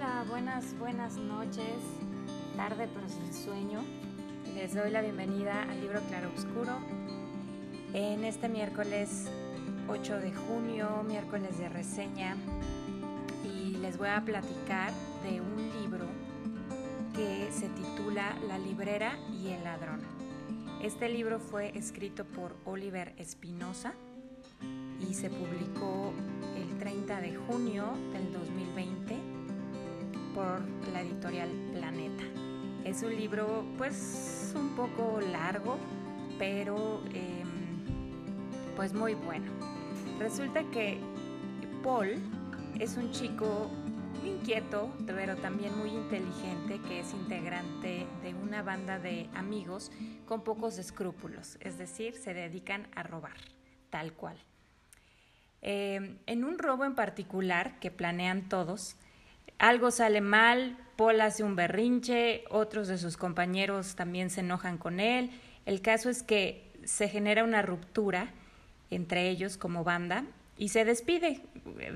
Hola, buenas, buenas noches, tarde pero sin sueño. Les doy la bienvenida al libro Claro Oscuro en este miércoles 8 de junio, miércoles de reseña, y les voy a platicar de un libro que se titula La librera y el ladrón. Este libro fue escrito por Oliver Espinosa y se publicó el 30 de junio del 2020 la editorial Planeta. Es un libro pues un poco largo, pero em, pues muy bueno. Resulta que Paul es un chico inquieto, pero también muy inteligente, que es integrante de una banda de amigos con pocos escrúpulos, es decir, se dedican a robar, tal cual. Eh, en un robo en particular que planean todos, algo sale mal, Paul hace un berrinche, otros de sus compañeros también se enojan con él. El caso es que se genera una ruptura entre ellos como banda y se despide.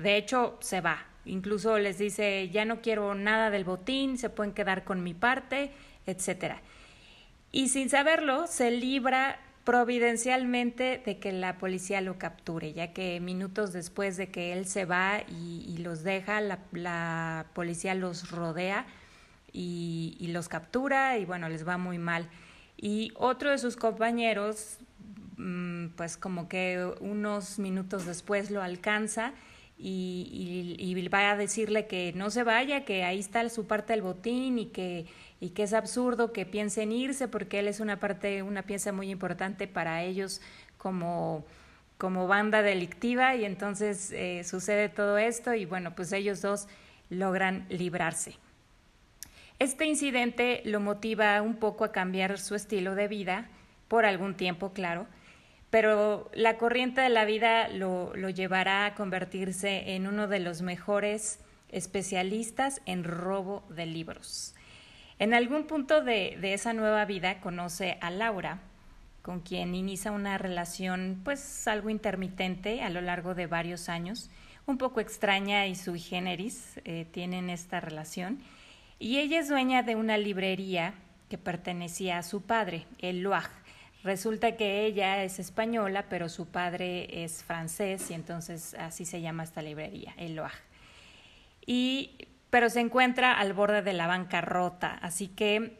De hecho, se va. Incluso les dice, ya no quiero nada del botín, se pueden quedar con mi parte, etc. Y sin saberlo, se libra providencialmente de que la policía lo capture, ya que minutos después de que él se va y, los deja, la, policía los rodea y, los captura y bueno, les va muy mal. Y otro de sus compañeros, mm, pues como que unos minutos después lo alcanza y, va a decirle que no se vaya, que ahí está su parte del botín y que, y que es absurdo que piensen irse porque él es una parte, una pieza muy importante para ellos como, como banda delictiva y entonces eh, sucede todo esto y bueno, pues ellos dos logran librarse. Este incidente lo motiva un poco a cambiar su estilo de vida, por algún tiempo, claro, pero la corriente de la vida lo, llevará a convertirse en uno de los mejores especialistas en robo de libros. En algún punto de, esa nueva vida conoce a Laura, con quien inicia una relación pues algo intermitente a lo largo de varios años, un poco extraña y sui generis eh, tienen esta relación, y ella es dueña de una librería que pertenecía a su padre, el Loire, Resulta que ella es española, pero su padre es francés y entonces así se llama esta librería, el Loire. Y, pero se encuentra al borde de la bancarrota, así que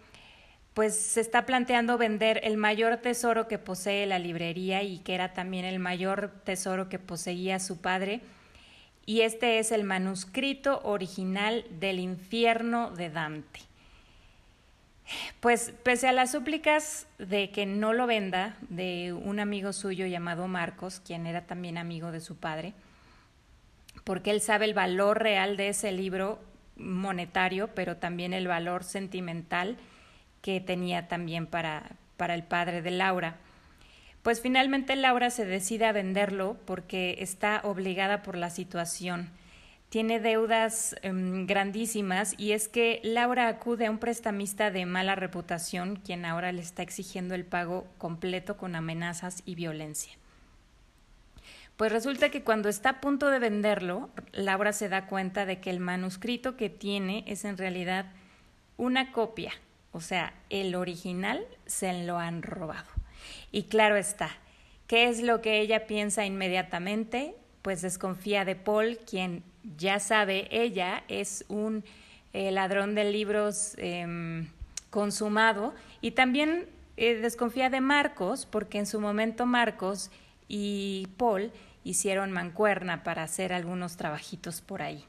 pues se está planteando vender el mayor tesoro que posee la librería y que era también el mayor tesoro que poseía su padre. Y este es el manuscrito original del infierno de Dante. Pues pese a las súplicas de que no lo venda de un amigo suyo llamado Marcos, quien era también amigo de su padre, porque él sabe el valor real de ese libro monetario, pero también el valor sentimental que tenía también para, para el padre de Laura. Pues finalmente Laura se decide a venderlo porque está obligada por la situación tiene deudas em, grandísimas y es que Laura acude a un prestamista de mala reputación, quien ahora le está exigiendo el pago completo con amenazas y violencia. Pues resulta que cuando está a punto de venderlo, Laura se da cuenta de que el manuscrito que tiene es en realidad una copia, o sea, el original se lo han robado. Y claro está, ¿qué es lo que ella piensa inmediatamente? Pues desconfía de Paul, quien ya sabe, ella es un eh, ladrón de libros em, consumado y también eh, desconfía de Marcos porque en su momento Marcos y Paul hicieron mancuerna para hacer algunos trabajitos por ahí.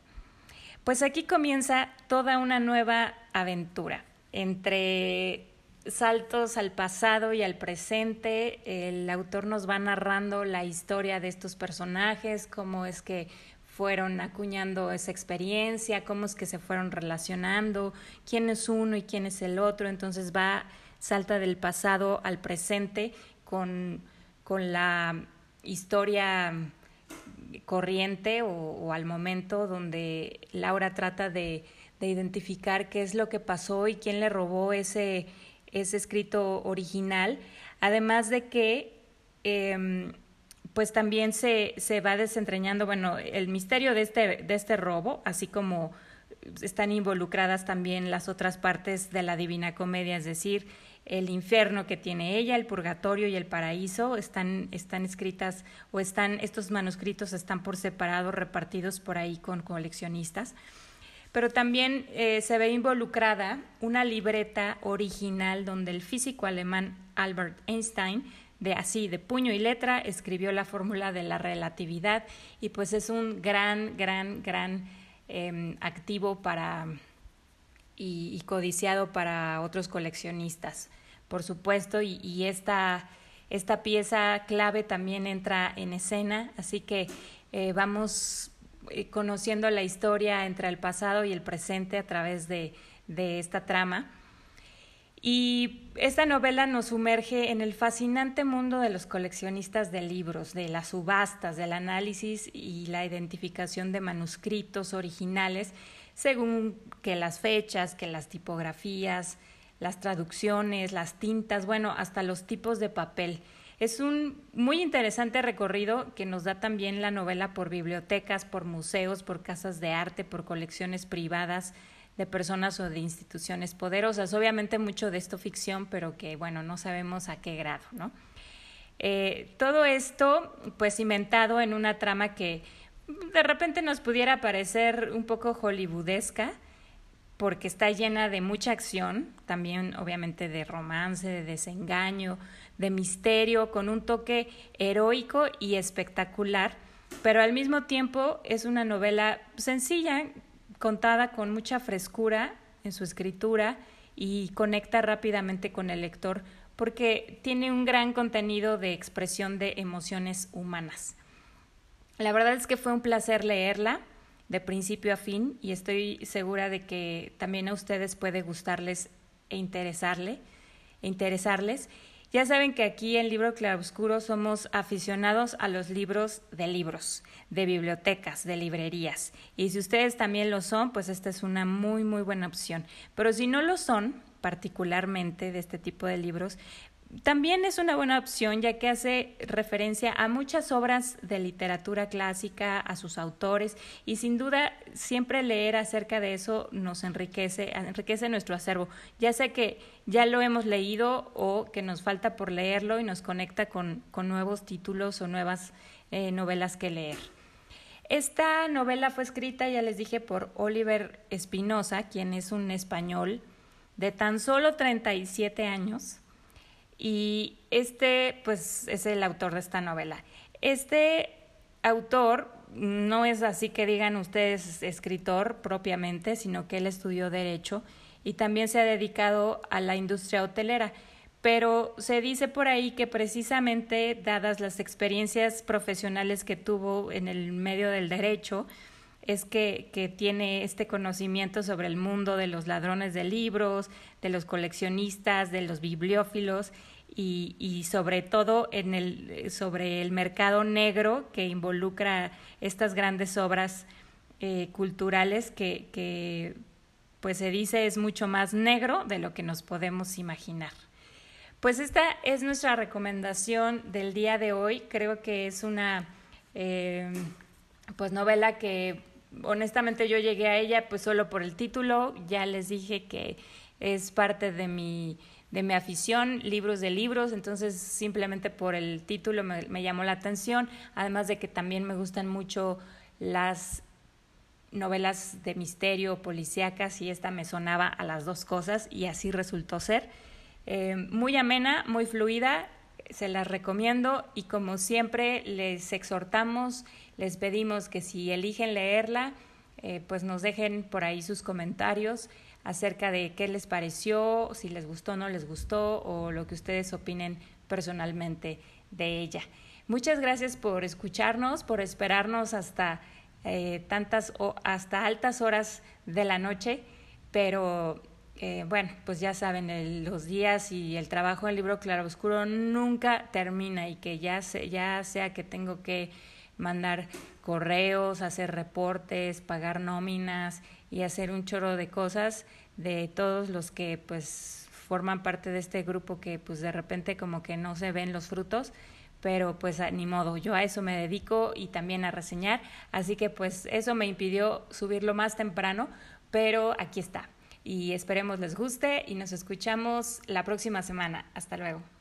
Pues aquí comienza toda una nueva aventura entre saltos al pasado y al presente. El autor nos va narrando la historia de estos personajes, cómo es que fueron acuñando esa experiencia, cómo es que se fueron relacionando, quién es uno y quién es el otro, entonces va, salta del pasado al presente con, con la historia corriente o, al momento donde Laura trata de, de, identificar qué es lo que pasó y quién le robó ese, ese escrito original, además de que eh, pues también se, se va desentrañando, bueno, el misterio de este, de este robo, así como, están involucradas también las otras partes de la Divina Comedia, es decir, el infierno que tiene ella, el purgatorio y el paraíso, están, están escritas o están, estos manuscritos están por separado, repartidos por ahí con coleccionistas. Pero también eh, se ve involucrada una libreta original donde el físico alemán Albert Einstein de así, de puño y letra, escribió la fórmula de la relatividad y pues es un gran, gran, gran em, activo para y, codiciado para otros coleccionistas, por supuesto, y, esta, esta, pieza clave también entra en escena, así que eh, vamos eh, conociendo la historia entre el pasado y el presente a través de, de esta trama. Y esta novela nos sumerge en el fascinante mundo de los coleccionistas de libros, de las subastas, del análisis y la identificación de manuscritos originales, según que las fechas, que las tipografías, las traducciones, las tintas, bueno, hasta los tipos de papel. Es un muy interesante recorrido que nos da también la novela por bibliotecas, por museos, por casas de arte, por colecciones privadas, de personas o de instituciones poderosas. Obviamente mucho de esto ficción, pero que, bueno, no sabemos a qué grado, ¿no? Eh, todo esto, pues, cimentado en una trama que de repente nos pudiera parecer un poco hollywoodesca, porque está llena de mucha acción, también obviamente de romance, de desengaño, de misterio, con un toque heroico y espectacular, pero al mismo tiempo es una novela sencilla contada con mucha frescura en su escritura y conecta rápidamente con el lector porque tiene un gran contenido de expresión de emociones humanas. La verdad es que fue un placer leerla de principio a fin y estoy segura de que también a ustedes puede gustarles e interesarle, e interesarles. Ya saben que aquí en Libro Claroscuro somos aficionados a los libros de libros, de bibliotecas, de librerías. Y si ustedes también lo son, pues esta es una muy, muy buena opción. Pero si no lo son, particularmente de este tipo de libros, también es una buena opción ya que hace referencia a muchas obras de literatura clásica, a sus autores y sin duda siempre leer acerca de eso nos enriquece, enriquece nuestro acervo. Ya sé que ya lo hemos leído o que nos falta por leerlo y nos conecta con, nuevos títulos o nuevas eh, novelas que leer. Esta novela fue escrita, ya les dije, por Oliver Espinosa, quien es un español de tan solo 37 años y este, pues, es el autor de esta novela. Este autor no es así que digan ustedes escritor propiamente, sino que él estudió derecho y también se ha dedicado a la industria hotelera. Pero se dice por ahí que precisamente dadas las experiencias profesionales que tuvo en el medio del derecho, es que, que, tiene este conocimiento sobre el mundo de los ladrones de libros, de los coleccionistas, de los bibliófilos y, y sobre todo en el, sobre el mercado negro que involucra estas grandes obras eh, culturales que, que pues se dice es mucho más negro de lo que nos podemos imaginar. Pues esta es nuestra recomendación del día de hoy. Creo que es una eh, pues novela que honestamente yo llegué a ella pues solo por el título, ya les dije que es parte de mi, de mi afición, libros de libros, entonces simplemente por el título me, llamó la atención, además de que también me gustan mucho las novelas de misterio, policíacas, y esta me sonaba a las dos cosas y así resultó ser. Eh, muy amena, muy fluida, se las recomiendo. Y como siempre les exhortamos, les pedimos que si eligen leerla, eh, pues nos dejen por ahí sus comentarios acerca de qué les pareció, si les gustó o no les gustó o lo que ustedes opinen personalmente de ella. Muchas gracias por escucharnos, por esperarnos hasta eh, tantas o hasta altas horas de la noche, pero eh, bueno, pues ya saben, los días y el trabajo del libro Claroscuro nunca termina y que ya, ya sea que tengo que mandar correos, hacer reportes, pagar nóminas y hacer un chorro de cosas de todos los que pues forman parte de este grupo que pues de repente como que no se ven los frutos, pero pues ni modo, yo a eso me dedico y también a reseñar, así que pues eso me impidió subirlo más temprano, pero aquí está. Y esperemos les guste y nos escuchamos la próxima semana. Hasta luego.